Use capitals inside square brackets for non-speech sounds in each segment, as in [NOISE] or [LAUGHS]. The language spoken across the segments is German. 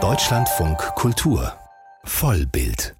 Deutschlandfunk Kultur Vollbild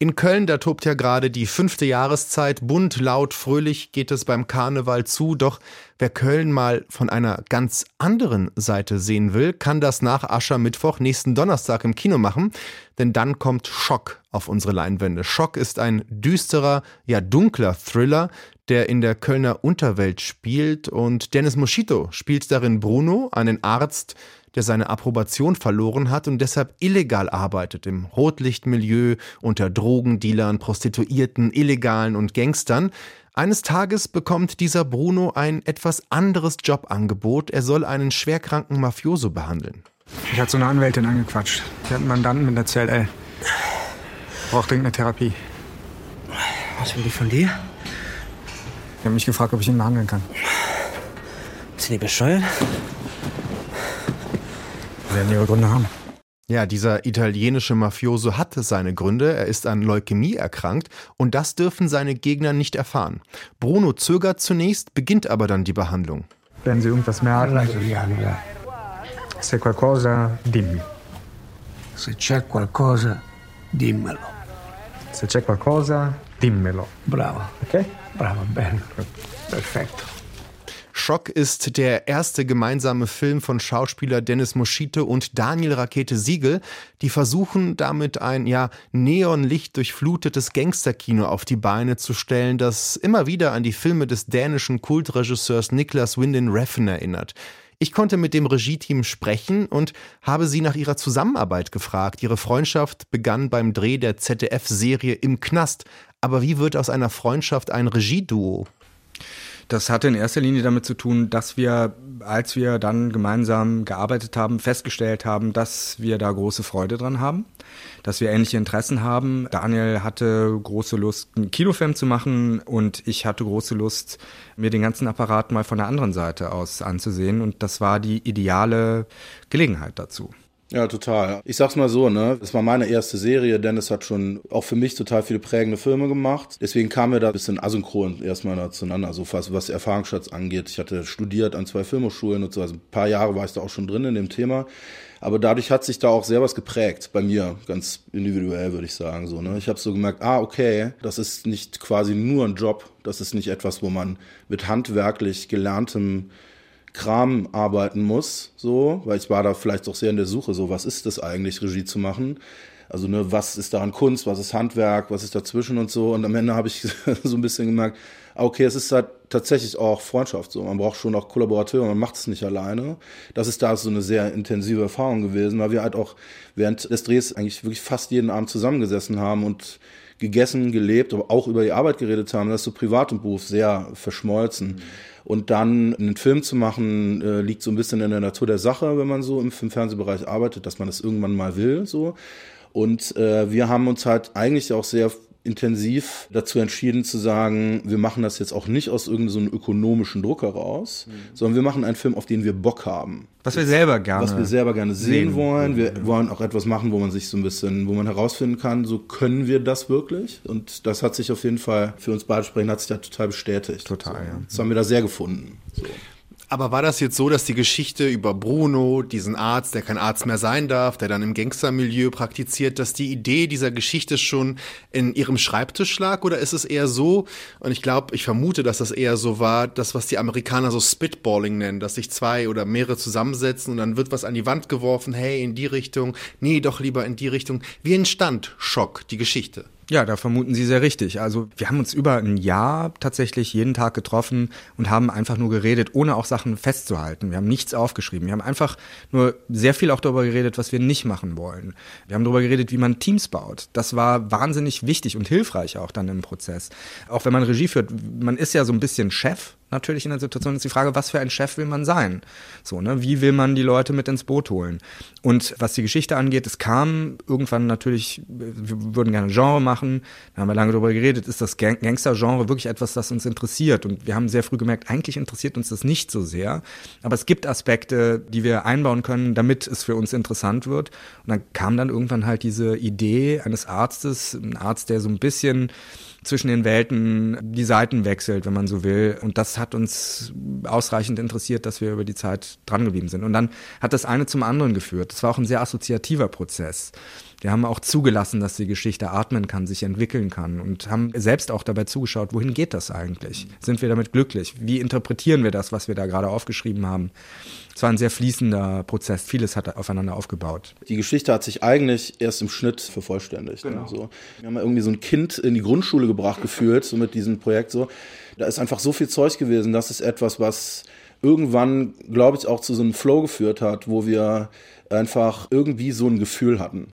in Köln, da tobt ja gerade die fünfte Jahreszeit. Bunt, laut, fröhlich geht es beim Karneval zu. Doch wer Köln mal von einer ganz anderen Seite sehen will, kann das nach Aschermittwoch nächsten Donnerstag im Kino machen. Denn dann kommt Schock auf unsere Leinwände. Schock ist ein düsterer, ja dunkler Thriller, der in der Kölner Unterwelt spielt. Und Dennis Moschito spielt darin Bruno, einen Arzt, der seine Approbation verloren hat und deshalb illegal arbeitet im Rotlichtmilieu unter Drogendealern, Prostituierten, Illegalen und Gangstern. Eines Tages bekommt dieser Bruno ein etwas anderes Jobangebot. Er soll einen schwerkranken Mafioso behandeln. Ich hatte so eine Anwältin angequatscht. Die hat einen Mandanten mit der CLL. Braucht dringend eine Therapie. Was will die von dir? Die haben mich gefragt, ob ich ihn behandeln kann. Sind die bescheuert? Werden ihre Gründe haben. Ja, dieser italienische Mafioso hatte seine Gründe. Er ist an Leukämie erkrankt und das dürfen seine Gegner nicht erfahren. Bruno zögert zunächst, beginnt aber dann die Behandlung. Wenn Sie irgendwas merken, se qualcosa, dimmi. Se c'è qualcosa, dimmelo. Se c'è qualcosa, dimmelo. Bravo. Okay? Bravo, bene. Perfetto. Schock ist der erste gemeinsame Film von Schauspieler Dennis Moschito und Daniel Rakete Siegel, die versuchen damit ein ja neonlicht durchflutetes Gangsterkino auf die Beine zu stellen, das immer wieder an die Filme des dänischen Kultregisseurs Niklas Winding Refn erinnert. Ich konnte mit dem Regie-Team sprechen und habe sie nach ihrer Zusammenarbeit gefragt. Ihre Freundschaft begann beim Dreh der ZDF-Serie Im Knast. Aber wie wird aus einer Freundschaft ein Regieduo? Das hatte in erster Linie damit zu tun, dass wir, als wir dann gemeinsam gearbeitet haben, festgestellt haben, dass wir da große Freude dran haben, dass wir ähnliche Interessen haben. Daniel hatte große Lust, einen Kinofilm zu machen und ich hatte große Lust, mir den ganzen Apparat mal von der anderen Seite aus anzusehen und das war die ideale Gelegenheit dazu. Ja, total. Ich sag's mal so, ne? Das war meine erste Serie. Dennis hat schon auch für mich total viele prägende Filme gemacht. Deswegen kamen wir da ein bisschen asynchron erstmal zueinander, so was, was Erfahrungsschatz angeht. Ich hatte studiert an zwei Filmhochschulen und so. Also ein paar Jahre war ich da auch schon drin in dem Thema. Aber dadurch hat sich da auch sehr was geprägt, bei mir, ganz individuell würde ich sagen. So, ne? Ich habe so gemerkt, ah, okay, das ist nicht quasi nur ein Job, das ist nicht etwas, wo man mit handwerklich gelerntem Kram arbeiten muss, so, weil ich war da vielleicht auch sehr in der Suche, so, was ist das eigentlich, Regie zu machen? Also, ne, was ist daran Kunst, was ist Handwerk, was ist dazwischen und so. Und am Ende habe ich [LAUGHS] so ein bisschen gemerkt, ah, okay, es ist halt tatsächlich auch Freundschaft so. Man braucht schon auch Kollaborateure, man macht es nicht alleine. Das ist da so eine sehr intensive Erfahrung gewesen, weil wir halt auch während des Drehs eigentlich wirklich fast jeden Abend zusammengesessen haben und gegessen, gelebt, aber auch über die Arbeit geredet haben. Das ist so Privat und Beruf sehr verschmolzen. Mhm. Und dann einen Film zu machen, äh, liegt so ein bisschen in der Natur der Sache, wenn man so im Film-Fernsehbereich arbeitet, dass man das irgendwann mal will, so. Und äh, wir haben uns halt eigentlich auch sehr intensiv dazu entschieden zu sagen, wir machen das jetzt auch nicht aus irgendeinem so ökonomischen Druck heraus, mhm. sondern wir machen einen Film, auf den wir Bock haben. Was wir selber gerne Was wir selber gerne sehen, sehen. wollen. Wir mhm. wollen auch etwas machen, wo man sich so ein bisschen, wo man herausfinden kann, so können wir das wirklich? Und das hat sich auf jeden Fall für uns beide sprechen, hat sich da total bestätigt. Total, so. ja. Das haben wir da sehr gefunden. So. Aber war das jetzt so, dass die Geschichte über Bruno, diesen Arzt, der kein Arzt mehr sein darf, der dann im Gangstermilieu praktiziert, dass die Idee dieser Geschichte schon in ihrem Schreibtisch lag? Oder ist es eher so, und ich glaube, ich vermute, dass das eher so war, das, was die Amerikaner so Spitballing nennen, dass sich zwei oder mehrere zusammensetzen und dann wird was an die Wand geworfen, hey, in die Richtung, nee, doch lieber in die Richtung. Wie entstand Schock, die Geschichte? Ja, da vermuten Sie sehr richtig. Also wir haben uns über ein Jahr tatsächlich jeden Tag getroffen und haben einfach nur geredet, ohne auch Sachen festzuhalten. Wir haben nichts aufgeschrieben. Wir haben einfach nur sehr viel auch darüber geredet, was wir nicht machen wollen. Wir haben darüber geredet, wie man Teams baut. Das war wahnsinnig wichtig und hilfreich auch dann im Prozess. Auch wenn man Regie führt, man ist ja so ein bisschen Chef natürlich in der Situation ist die Frage, was für ein Chef will man sein? So, ne? Wie will man die Leute mit ins Boot holen? Und was die Geschichte angeht, es kam irgendwann natürlich, wir würden gerne Genre machen, da haben wir lange darüber geredet, ist das Gang Gangster-Genre wirklich etwas, das uns interessiert? Und wir haben sehr früh gemerkt, eigentlich interessiert uns das nicht so sehr, aber es gibt Aspekte, die wir einbauen können, damit es für uns interessant wird. Und dann kam dann irgendwann halt diese Idee eines Arztes, ein Arzt, der so ein bisschen zwischen den Welten die Seiten wechselt, wenn man so will. Und das hat uns ausreichend interessiert, dass wir über die Zeit drangeblieben sind. Und dann hat das eine zum anderen geführt. Das war auch ein sehr assoziativer Prozess. Wir haben auch zugelassen, dass die Geschichte atmen kann, sich entwickeln kann und haben selbst auch dabei zugeschaut, wohin geht das eigentlich? Sind wir damit glücklich? Wie interpretieren wir das, was wir da gerade aufgeschrieben haben? Es war ein sehr fließender Prozess. Vieles hat aufeinander aufgebaut. Die Geschichte hat sich eigentlich erst im Schnitt vervollständigt. Genau. Ne? So. Wir haben ja irgendwie so ein Kind in die Grundschule gebracht gefühlt, so mit diesem Projekt so. Da ist einfach so viel Zeug gewesen. Das ist etwas, was irgendwann, glaube ich, auch zu so einem Flow geführt hat, wo wir einfach irgendwie so ein Gefühl hatten.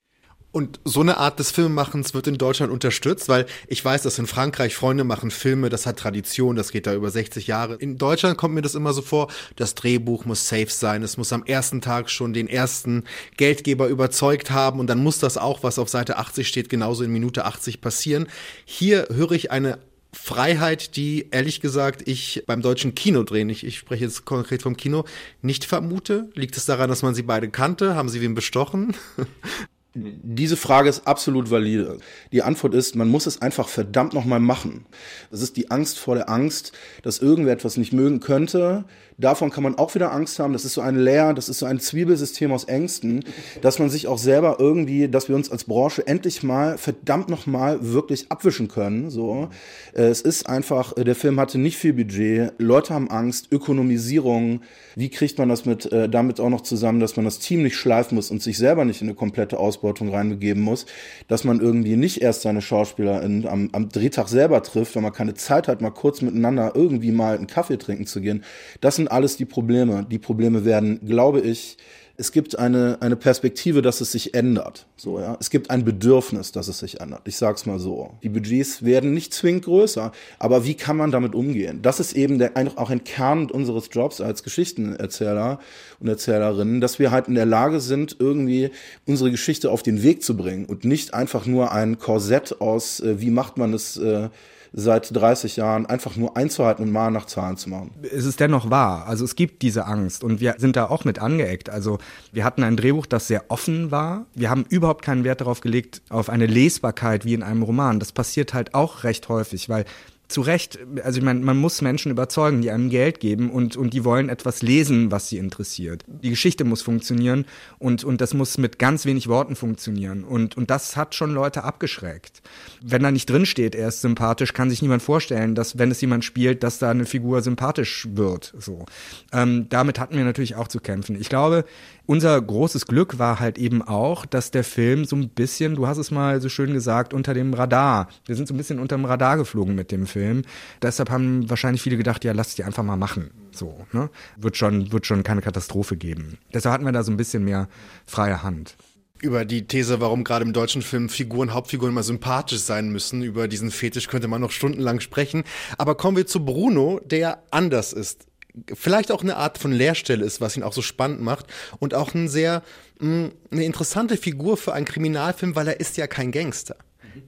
Und so eine Art des Filmemachens wird in Deutschland unterstützt, weil ich weiß, dass in Frankreich Freunde machen Filme, das hat Tradition, das geht da über 60 Jahre. In Deutschland kommt mir das immer so vor, das Drehbuch muss safe sein, es muss am ersten Tag schon den ersten Geldgeber überzeugt haben und dann muss das auch, was auf Seite 80 steht, genauso in Minute 80 passieren. Hier höre ich eine Freiheit, die ehrlich gesagt ich beim deutschen Kino drehen, ich, ich spreche jetzt konkret vom Kino, nicht vermute. Liegt es daran, dass man sie beide kannte? Haben sie wen bestochen? [LAUGHS] Diese Frage ist absolut valide. Die Antwort ist, man muss es einfach verdammt nochmal machen. Das ist die Angst vor der Angst, dass irgendwer etwas nicht mögen könnte. Davon kann man auch wieder Angst haben. Das ist so ein Leer, das ist so ein Zwiebelsystem aus Ängsten, dass man sich auch selber irgendwie, dass wir uns als Branche endlich mal verdammt nochmal wirklich abwischen können. So, es ist einfach, der Film hatte nicht viel Budget. Leute haben Angst, Ökonomisierung. Wie kriegt man das mit, äh, damit auch noch zusammen, dass man das Team nicht schleifen muss und sich selber nicht in eine komplette Ausbildung Verantwortung reinbegeben muss, dass man irgendwie nicht erst seine Schauspieler in, am, am Drehtag selber trifft, wenn man keine Zeit hat, mal kurz miteinander irgendwie mal einen Kaffee trinken zu gehen. Das sind alles die Probleme. Die Probleme werden, glaube ich, es gibt eine, eine Perspektive, dass es sich ändert. So, ja. Es gibt ein Bedürfnis, dass es sich ändert. Ich sag's mal so. Die Budgets werden nicht zwingend größer, aber wie kann man damit umgehen? Das ist eben der, auch ein Kern unseres Jobs als Geschichtenerzähler und Erzählerinnen, dass wir halt in der Lage sind, irgendwie unsere Geschichte auf den Weg zu bringen und nicht einfach nur ein Korsett aus, äh, wie macht man es, äh, seit 30 Jahren einfach nur einzuhalten und mal nach Zahlen zu machen. Es ist dennoch wahr. Also es gibt diese Angst und wir sind da auch mit angeeckt. Also wir hatten ein Drehbuch, das sehr offen war. Wir haben überhaupt keinen Wert darauf gelegt, auf eine Lesbarkeit wie in einem Roman. Das passiert halt auch recht häufig, weil zu Recht, also ich meine, man muss Menschen überzeugen, die einem Geld geben und, und die wollen etwas lesen, was sie interessiert. Die Geschichte muss funktionieren und, und das muss mit ganz wenig Worten funktionieren. Und, und das hat schon Leute abgeschreckt. Wenn da nicht drinsteht, er ist sympathisch, kann sich niemand vorstellen, dass, wenn es jemand spielt, dass da eine Figur sympathisch wird. So. Ähm, damit hatten wir natürlich auch zu kämpfen. Ich glaube, unser großes Glück war halt eben auch, dass der Film so ein bisschen, du hast es mal so schön gesagt, unter dem Radar. Wir sind so ein bisschen unter dem Radar geflogen mit dem Film. Deshalb haben wahrscheinlich viele gedacht, ja, lass die einfach mal machen. So, ne? Wird schon, wird schon keine Katastrophe geben. Deshalb hatten wir da so ein bisschen mehr freie Hand über die These, warum gerade im deutschen Film Figuren, Hauptfiguren immer sympathisch sein müssen. Über diesen Fetisch könnte man noch stundenlang sprechen. Aber kommen wir zu Bruno, der anders ist vielleicht auch eine Art von Leerstelle ist, was ihn auch so spannend macht und auch ein sehr mh, mm, eine interessante Figur für einen Kriminalfilm, weil er ist ja kein Gangster.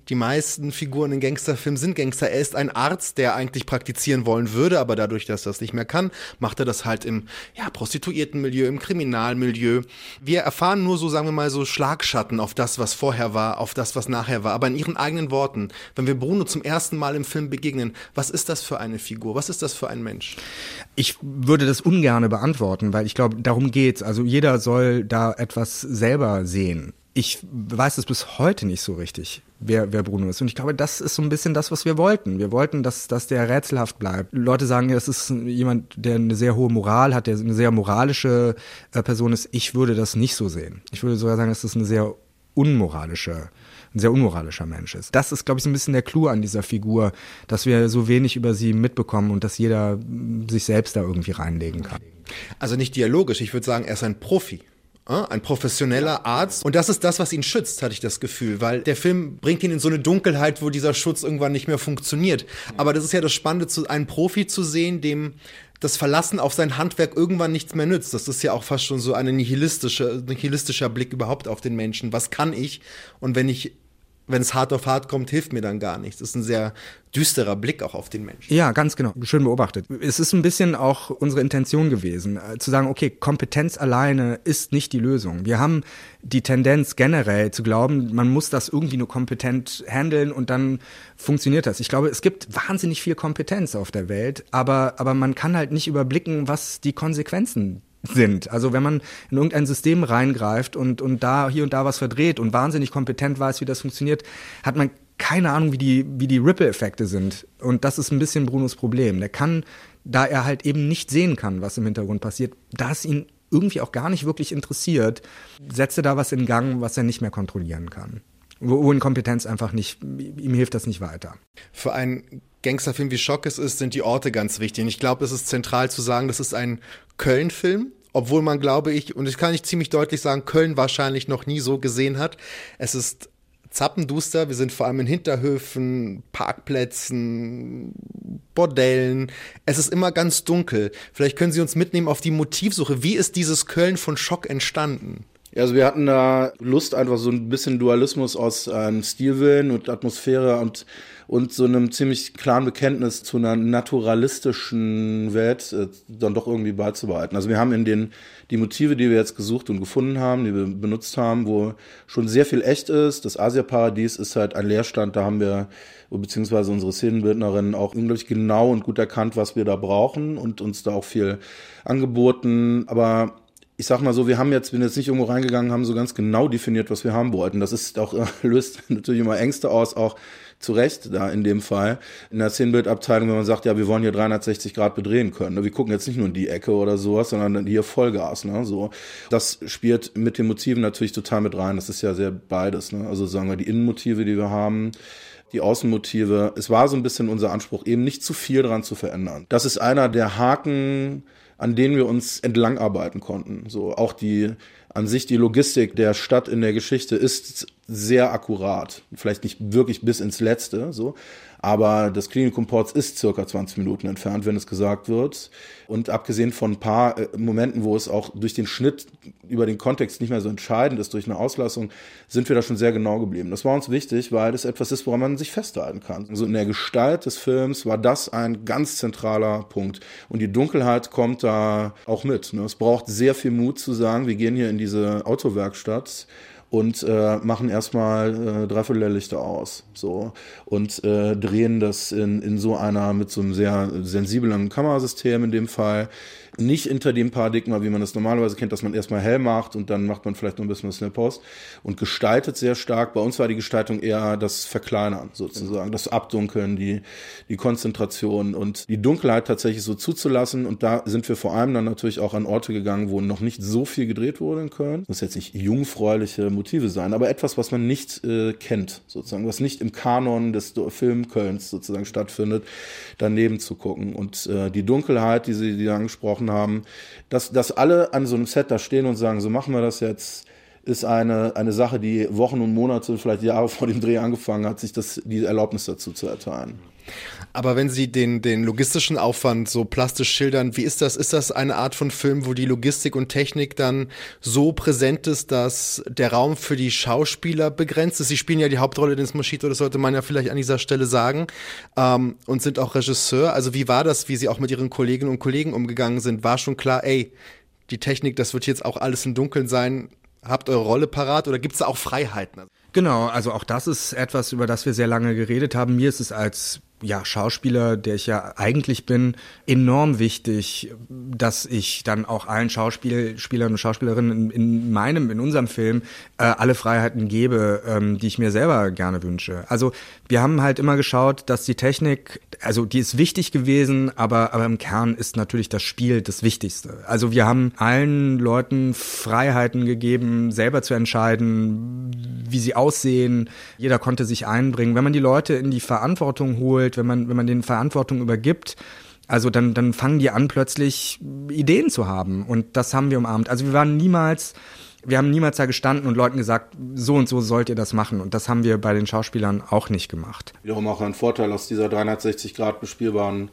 Die meisten Figuren in Gangsterfilmen sind Gangster. Er ist ein Arzt, der eigentlich praktizieren wollen würde, aber dadurch, dass er das nicht mehr kann, macht er das halt im ja, Prostituiertenmilieu, im Kriminalmilieu. Wir erfahren nur so, sagen wir mal, so Schlagschatten auf das, was vorher war, auf das, was nachher war. Aber in ihren eigenen Worten, wenn wir Bruno zum ersten Mal im Film begegnen, was ist das für eine Figur? Was ist das für ein Mensch? Ich würde das ungerne beantworten, weil ich glaube, darum geht's. Also jeder soll da etwas selber sehen ich weiß es bis heute nicht so richtig, wer, wer Bruno ist. Und ich glaube, das ist so ein bisschen das, was wir wollten. Wir wollten, dass, dass der rätselhaft bleibt. Leute sagen, das ist jemand, der eine sehr hohe Moral hat, der eine sehr moralische äh, Person ist. Ich würde das nicht so sehen. Ich würde sogar sagen, dass das eine sehr unmoralische ein sehr unmoralischer Mensch ist. Das ist, glaube ich, so ein bisschen der Clou an dieser Figur, dass wir so wenig über sie mitbekommen und dass jeder sich selbst da irgendwie reinlegen kann. Also nicht dialogisch, ich würde sagen, er ist ein Profi. Ein professioneller Arzt. Und das ist das, was ihn schützt, hatte ich das Gefühl, weil der Film bringt ihn in so eine Dunkelheit, wo dieser Schutz irgendwann nicht mehr funktioniert. Aber das ist ja das Spannende, einen Profi zu sehen, dem das Verlassen auf sein Handwerk irgendwann nichts mehr nützt. Das ist ja auch fast schon so ein nihilistischer, nihilistischer Blick überhaupt auf den Menschen. Was kann ich? Und wenn ich wenn es hart auf hart kommt, hilft mir dann gar nichts. Das ist ein sehr düsterer Blick auch auf den Menschen. Ja, ganz genau. Schön beobachtet. Es ist ein bisschen auch unsere Intention gewesen, äh, zu sagen, okay, Kompetenz alleine ist nicht die Lösung. Wir haben die Tendenz generell zu glauben, man muss das irgendwie nur kompetent handeln und dann funktioniert das. Ich glaube, es gibt wahnsinnig viel Kompetenz auf der Welt, aber, aber man kann halt nicht überblicken, was die Konsequenzen sind. Also wenn man in irgendein System reingreift und, und da hier und da was verdreht und wahnsinnig kompetent weiß, wie das funktioniert, hat man keine Ahnung, wie die, wie die Ripple-Effekte sind. Und das ist ein bisschen Brunos Problem. Der kann, da er halt eben nicht sehen kann, was im Hintergrund passiert, da es ihn irgendwie auch gar nicht wirklich interessiert, setzt er da was in Gang, was er nicht mehr kontrollieren kann. Wo, Inkompetenz einfach nicht, ihm hilft das nicht weiter. Für einen Gangsterfilm wie Schock es ist, sind die Orte ganz wichtig. Und ich glaube, es ist zentral zu sagen, das ist ein Köln-Film, obwohl man, glaube ich, und ich kann nicht ziemlich deutlich sagen, Köln wahrscheinlich noch nie so gesehen hat. Es ist zappenduster. Wir sind vor allem in Hinterhöfen, Parkplätzen, Bordellen. Es ist immer ganz dunkel. Vielleicht können Sie uns mitnehmen auf die Motivsuche. Wie ist dieses Köln von Schock entstanden? Also wir hatten da Lust, einfach so ein bisschen Dualismus aus einem Stilwillen und Atmosphäre und und so einem ziemlich klaren Bekenntnis zu einer naturalistischen Welt äh, dann doch irgendwie beizubehalten. Also wir haben in den die Motive, die wir jetzt gesucht und gefunden haben, die wir benutzt haben, wo schon sehr viel echt ist. Das Asiaparadies ist halt ein Leerstand, da haben wir beziehungsweise unsere Szenenbildnerinnen auch unglaublich genau und gut erkannt, was wir da brauchen und uns da auch viel angeboten. Aber ich sag mal so, wir haben jetzt, bin jetzt nicht irgendwo reingegangen, haben so ganz genau definiert, was wir haben wollten. Das ist auch, [LAUGHS] löst natürlich immer Ängste aus, auch zu Recht da in dem Fall. In der Szenenbildabteilung, wenn man sagt, ja, wir wollen hier 360 Grad bedrehen können. Wir gucken jetzt nicht nur in die Ecke oder sowas, sondern hier Vollgas, ne, so. Das spielt mit den Motiven natürlich total mit rein. Das ist ja sehr beides, ne. Also sagen wir, die Innenmotive, die wir haben, die Außenmotive. Es war so ein bisschen unser Anspruch, eben nicht zu viel dran zu verändern. Das ist einer der Haken, an denen wir uns entlang arbeiten konnten. So auch die an sich die Logistik der Stadt in der Geschichte ist sehr akkurat. Vielleicht nicht wirklich bis ins Letzte, so. Aber das Klinikum Ports ist circa 20 Minuten entfernt, wenn es gesagt wird. Und abgesehen von ein paar äh, Momenten, wo es auch durch den Schnitt über den Kontext nicht mehr so entscheidend ist, durch eine Auslassung, sind wir da schon sehr genau geblieben. Das war uns wichtig, weil das etwas ist, woran man sich festhalten kann. Also in der Gestalt des Films war das ein ganz zentraler Punkt. Und die Dunkelheit kommt da auch mit. Ne? Es braucht sehr viel Mut zu sagen, wir gehen hier in diese Autowerkstatt und äh, machen erstmal äh, dreiviertel Lichter aus. So. Und äh, drehen das in, in so einer, mit so einem sehr sensiblen Kamerasystem in dem Fall nicht hinter dem Paradigma, wie man das normalerweise kennt, dass man erstmal hell macht und dann macht man vielleicht noch ein bisschen was in der Post und gestaltet sehr stark. Bei uns war die Gestaltung eher das Verkleinern sozusagen, das Abdunkeln, die, die Konzentration und die Dunkelheit tatsächlich so zuzulassen. Und da sind wir vor allem dann natürlich auch an Orte gegangen, wo noch nicht so viel gedreht wurde in Köln. Das muss jetzt nicht jungfräuliche Motive sein, aber etwas, was man nicht äh, kennt, sozusagen, was nicht im Kanon des Film Kölns sozusagen stattfindet, daneben zu gucken. Und äh, die Dunkelheit, die Sie, die angesprochen gesprochen haben, dass, dass alle an so einem Set da stehen und sagen, so machen wir das jetzt, ist eine, eine Sache, die Wochen und Monate, vielleicht Jahre vor dem Dreh angefangen hat, sich das, die Erlaubnis dazu zu erteilen. Aber wenn Sie den, den logistischen Aufwand so plastisch schildern, wie ist das? Ist das eine Art von Film, wo die Logistik und Technik dann so präsent ist, dass der Raum für die Schauspieler begrenzt ist? Sie spielen ja die Hauptrolle des Moschito, das sollte man ja vielleicht an dieser Stelle sagen, ähm, und sind auch Regisseur. Also wie war das, wie Sie auch mit Ihren Kolleginnen und Kollegen umgegangen sind? War schon klar, ey, die Technik, das wird jetzt auch alles im Dunkeln sein. Habt eure Rolle parat oder gibt es da auch Freiheiten? Genau, also auch das ist etwas, über das wir sehr lange geredet haben. Mir ist es als ja, Schauspieler, der ich ja eigentlich bin, enorm wichtig, dass ich dann auch allen Schauspielern und Schauspielerinnen in, in meinem, in unserem Film äh, alle Freiheiten gebe, ähm, die ich mir selber gerne wünsche. Also wir haben halt immer geschaut, dass die Technik, also die ist wichtig gewesen, aber, aber im Kern ist natürlich das Spiel das Wichtigste. Also wir haben allen Leuten Freiheiten gegeben, selber zu entscheiden, wie sie aussehen. Jeder konnte sich einbringen. Wenn man die Leute in die Verantwortung holt, entwickelt, wenn man, wenn man den Verantwortung übergibt, also dann, dann fangen die an, plötzlich Ideen zu haben. Und das haben wir umarmt. Also wir waren niemals, wir haben niemals da gestanden und Leuten gesagt, so und so sollt ihr das machen. Und das haben wir bei den Schauspielern auch nicht gemacht. Wiederum auch ein Vorteil aus dieser 360 Grad bespielbaren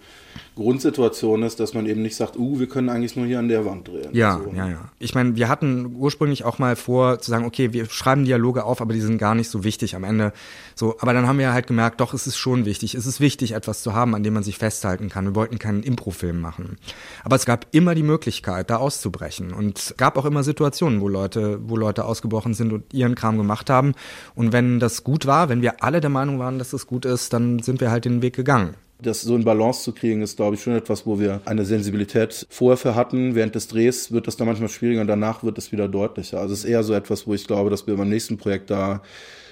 Grundsituation ist, dass man eben nicht sagt, uh, wir können eigentlich nur hier an der Wand drehen. Ja, so. ja, ja. Ich meine, wir hatten ursprünglich auch mal vor zu sagen, okay, wir schreiben Dialoge auf, aber die sind gar nicht so wichtig am Ende. So, aber dann haben wir halt gemerkt, doch, es ist schon wichtig. Es ist wichtig, etwas zu haben, an dem man sich festhalten kann. Wir wollten keinen Improfilm machen. Aber es gab immer die Möglichkeit, da auszubrechen. Und es gab auch immer Situationen, wo Leute, wo Leute ausgebrochen sind und ihren Kram gemacht haben. Und wenn das gut war, wenn wir alle der Meinung waren, dass das gut ist, dann sind wir halt den Weg gegangen. Das so in Balance zu kriegen, ist, glaube ich, schon etwas, wo wir eine Sensibilität vorher für hatten. Während des Drehs wird das dann manchmal schwieriger und danach wird es wieder deutlicher. Also es ist eher so etwas, wo ich glaube, dass wir beim nächsten Projekt da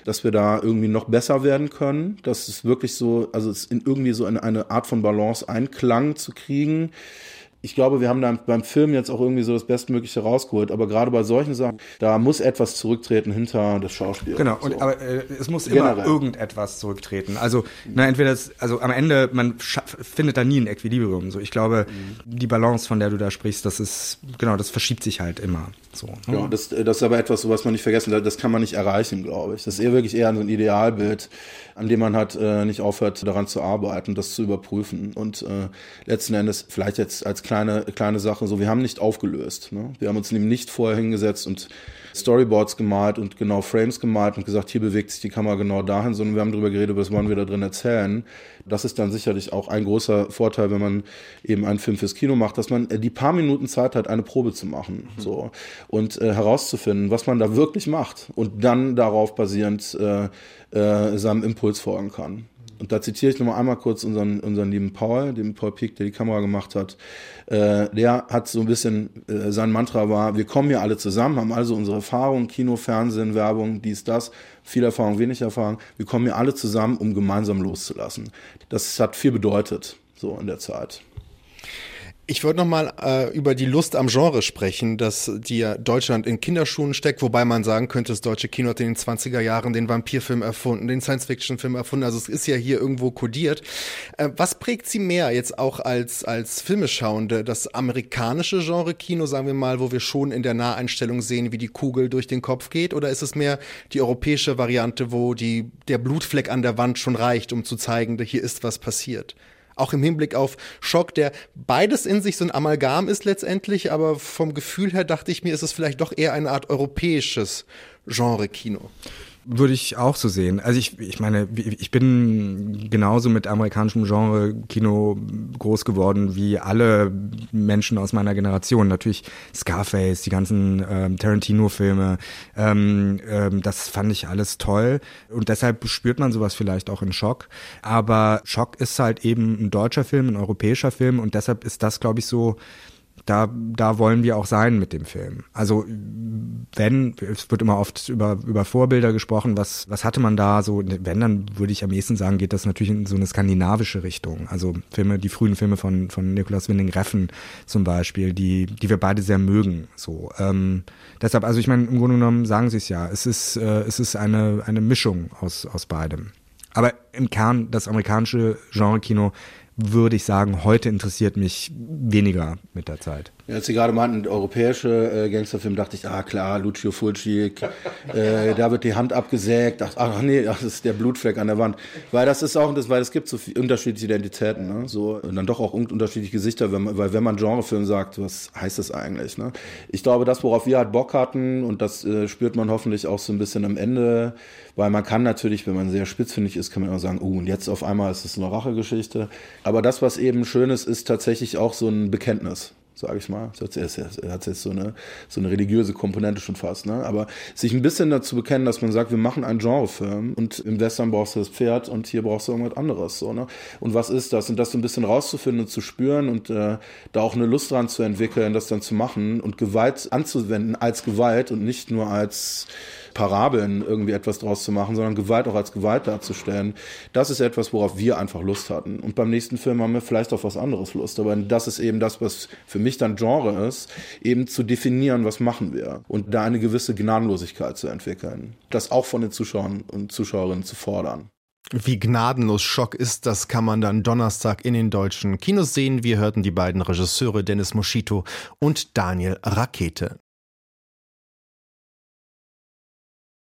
dass wir da irgendwie noch besser werden können, dass es wirklich so, also es in irgendwie so eine, eine Art von Balance Einklang zu kriegen ich glaube, wir haben da beim Film jetzt auch irgendwie so das Bestmögliche rausgeholt. Aber gerade bei solchen Sachen, da muss etwas zurücktreten hinter das Schauspiel. Genau, so. und, aber äh, es muss Generell. immer irgendetwas zurücktreten. Also, na, entweder das, also am Ende, man findet da nie ein Equilibrium. So, ich glaube, mhm. die Balance, von der du da sprichst, das ist, genau, das verschiebt sich halt immer. So, ne? Ja, das, das ist aber etwas, was man nicht vergessen darf. Das kann man nicht erreichen, glaube ich. Das ist eher wirklich eher so ein Idealbild, an dem man halt äh, nicht aufhört, daran zu arbeiten, das zu überprüfen. Und äh, letzten Endes, vielleicht jetzt als kleine, kleine Sache, so, wir haben nicht aufgelöst. Ne? Wir haben uns nämlich nicht vorher hingesetzt und Storyboards gemalt und genau Frames gemalt und gesagt, hier bewegt sich die Kamera genau dahin, sondern wir haben darüber geredet, was wollen wir da drin erzählen. Das ist dann sicherlich auch ein großer Vorteil, wenn man eben einen Film fürs Kino macht, dass man äh, die paar Minuten Zeit hat, eine Probe zu machen, mhm. so und äh, herauszufinden, was man da wirklich macht und dann darauf basierend äh, äh, seinem Impuls folgen kann. Und da zitiere ich nochmal einmal kurz unseren, unseren lieben Paul, den Paul Pieck, der die Kamera gemacht hat. Äh, der hat so ein bisschen, äh, sein Mantra war, wir kommen hier alle zusammen, haben also unsere Erfahrungen, Kino, Fernsehen, Werbung, dies, das, viel Erfahrung, wenig Erfahrung. Wir kommen hier alle zusammen, um gemeinsam loszulassen. Das hat viel bedeutet, so in der Zeit. Ich wollte noch mal äh, über die Lust am Genre sprechen, dass die ja Deutschland in Kinderschuhen steckt, wobei man sagen könnte, das deutsche Kino hat in den 20er Jahren den Vampirfilm erfunden, den Science-Fiction-Film erfunden, also es ist ja hier irgendwo kodiert. Äh, was prägt Sie mehr jetzt auch als, als Filmeschauende? Das amerikanische Genre-Kino, sagen wir mal, wo wir schon in der Naheinstellung sehen, wie die Kugel durch den Kopf geht, oder ist es mehr die europäische Variante, wo die, der Blutfleck an der Wand schon reicht, um zu zeigen, hier ist was passiert? Auch im Hinblick auf Schock, der beides in sich so ein Amalgam ist letztendlich, aber vom Gefühl her dachte ich mir, ist es vielleicht doch eher eine Art europäisches Genre-Kino. Würde ich auch so sehen. Also ich, ich meine, ich bin genauso mit amerikanischem Genre-Kino groß geworden wie alle Menschen aus meiner Generation. Natürlich Scarface, die ganzen ähm, Tarantino-Filme, ähm, ähm, das fand ich alles toll. Und deshalb spürt man sowas vielleicht auch in Schock. Aber Schock ist halt eben ein deutscher Film, ein europäischer Film und deshalb ist das, glaube ich, so da, da wollen wir auch sein mit dem Film. Also wenn, es wird immer oft über, über Vorbilder gesprochen, was, was hatte man da so, wenn, dann würde ich am ehesten sagen, geht das natürlich in so eine skandinavische Richtung. Also Filme, die frühen Filme von, von Nikolaus Winding Reffen zum Beispiel, die, die wir beide sehr mögen. So, ähm, deshalb, also ich meine, im Grunde genommen sagen sie es ja, es ist, äh, es ist eine, eine Mischung aus, aus beidem. Aber im Kern, das amerikanische Genre-Kino würde ich sagen, heute interessiert mich weniger mit der Zeit. Als Sie gerade meinten, europäische äh, Gangsterfilm, dachte ich, ah klar, Lucio Fulci, äh, da wird die Hand abgesägt, ach, ach nee, das ist der Blutfleck an der Wand. Weil das ist auch, das, weil es gibt so viel, unterschiedliche Identitäten, ne? so, und dann doch auch unterschiedliche Gesichter, wenn man, weil wenn man Genrefilm sagt, was heißt das eigentlich? Ne? Ich glaube, das, worauf wir halt Bock hatten, und das äh, spürt man hoffentlich auch so ein bisschen am Ende, weil man kann natürlich, wenn man sehr spitzfindig ist, kann man auch sagen, oh, und jetzt auf einmal ist es eine Rachegeschichte. Aber das, was eben schön ist, ist tatsächlich auch so ein Bekenntnis sage ich mal. Das hat jetzt so eine, so eine religiöse Komponente schon fast. Ne? Aber sich ein bisschen dazu bekennen, dass man sagt, wir machen einen Genrefilm und im Western brauchst du das Pferd und hier brauchst du irgendwas anderes. So, ne? Und was ist das? Und das so ein bisschen rauszufinden und zu spüren und äh, da auch eine Lust dran zu entwickeln, das dann zu machen und Gewalt anzuwenden als Gewalt und nicht nur als Parabeln irgendwie etwas draus zu machen, sondern Gewalt auch als Gewalt darzustellen. Das ist etwas, worauf wir einfach Lust hatten. Und beim nächsten Film haben wir vielleicht auf was anderes Lust. Aber das ist eben das, was für mich dann Genre ist, eben zu definieren, was machen wir. Und da eine gewisse Gnadenlosigkeit zu entwickeln. Das auch von den Zuschauern und Zuschauerinnen zu fordern. Wie gnadenlos Schock ist, das kann man dann Donnerstag in den deutschen Kinos sehen. Wir hörten die beiden Regisseure Dennis Moschito und Daniel Rakete.